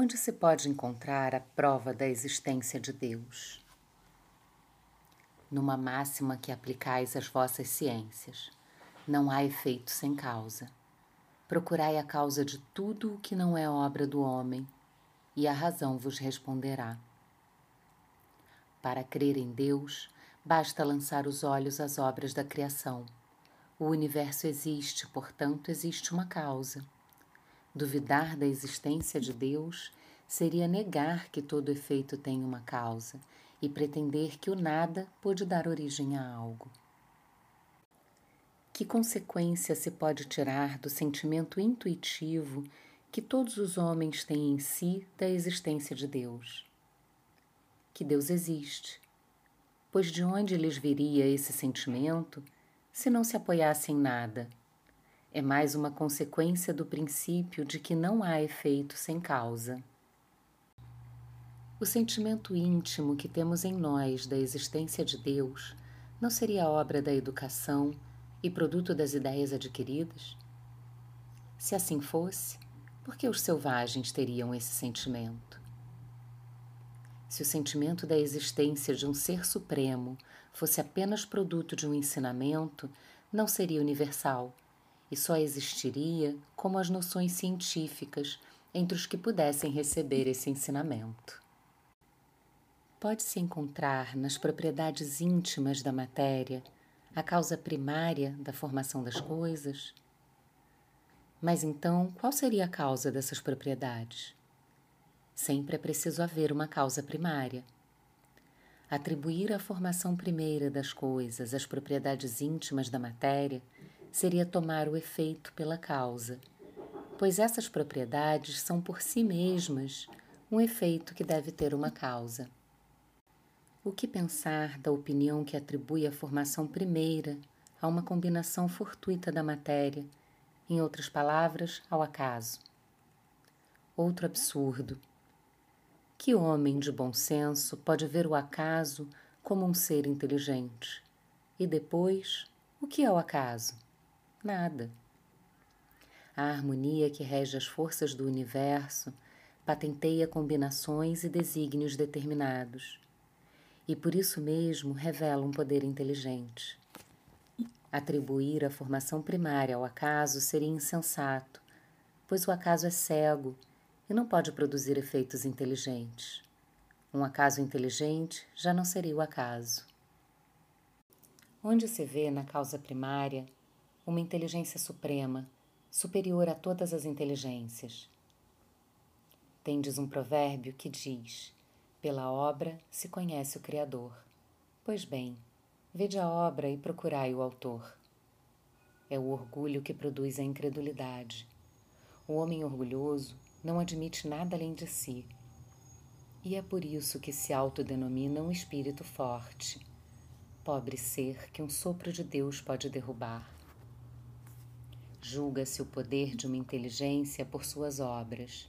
Onde se pode encontrar a prova da existência de Deus? Numa máxima que aplicais às vossas ciências: não há efeito sem causa. Procurai a causa de tudo o que não é obra do homem, e a razão vos responderá. Para crer em Deus, basta lançar os olhos às obras da criação. O universo existe, portanto, existe uma causa. Duvidar da existência de Deus seria negar que todo efeito tem uma causa e pretender que o nada pode dar origem a algo. Que consequência se pode tirar do sentimento intuitivo que todos os homens têm em si da existência de Deus? Que Deus existe. Pois de onde lhes viria esse sentimento se não se apoiasse em nada? É mais uma consequência do princípio de que não há efeito sem causa. O sentimento íntimo que temos em nós da existência de Deus não seria obra da educação e produto das ideias adquiridas? Se assim fosse, por que os selvagens teriam esse sentimento? Se o sentimento da existência de um ser supremo fosse apenas produto de um ensinamento, não seria universal e só existiria como as noções científicas entre os que pudessem receber esse ensinamento. Pode-se encontrar nas propriedades íntimas da matéria a causa primária da formação das coisas? Mas então, qual seria a causa dessas propriedades? Sempre é preciso haver uma causa primária. Atribuir à formação primeira das coisas as propriedades íntimas da matéria seria tomar o efeito pela causa, pois essas propriedades são por si mesmas um efeito que deve ter uma causa. O que pensar da opinião que atribui a formação primeira a uma combinação fortuita da matéria, em outras palavras, ao acaso? Outro absurdo. Que homem de bom senso pode ver o acaso como um ser inteligente? E depois, o que é o acaso? Nada. A harmonia que rege as forças do universo patenteia combinações e desígnios determinados, e por isso mesmo revela um poder inteligente. Atribuir a formação primária ao acaso seria insensato, pois o acaso é cego e não pode produzir efeitos inteligentes. Um acaso inteligente já não seria o acaso. Onde se vê na causa primária uma inteligência suprema, superior a todas as inteligências. Tendes um provérbio que diz: Pela obra se conhece o Criador. Pois bem, vede a obra e procurai o Autor. É o orgulho que produz a incredulidade. O homem orgulhoso não admite nada além de si. E é por isso que se autodenomina um espírito forte, pobre ser que um sopro de Deus pode derrubar. Julga-se o poder de uma inteligência por suas obras.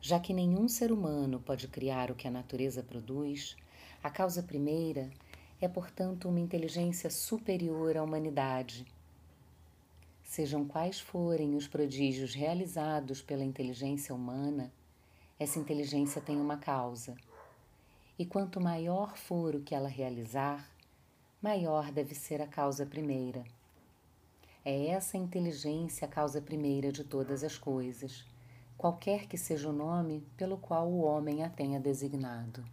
Já que nenhum ser humano pode criar o que a natureza produz, a causa primeira é, portanto, uma inteligência superior à humanidade. Sejam quais forem os prodígios realizados pela inteligência humana, essa inteligência tem uma causa. E quanto maior for o que ela realizar, maior deve ser a causa primeira. É essa inteligência a causa primeira de todas as coisas, qualquer que seja o nome pelo qual o homem a tenha designado.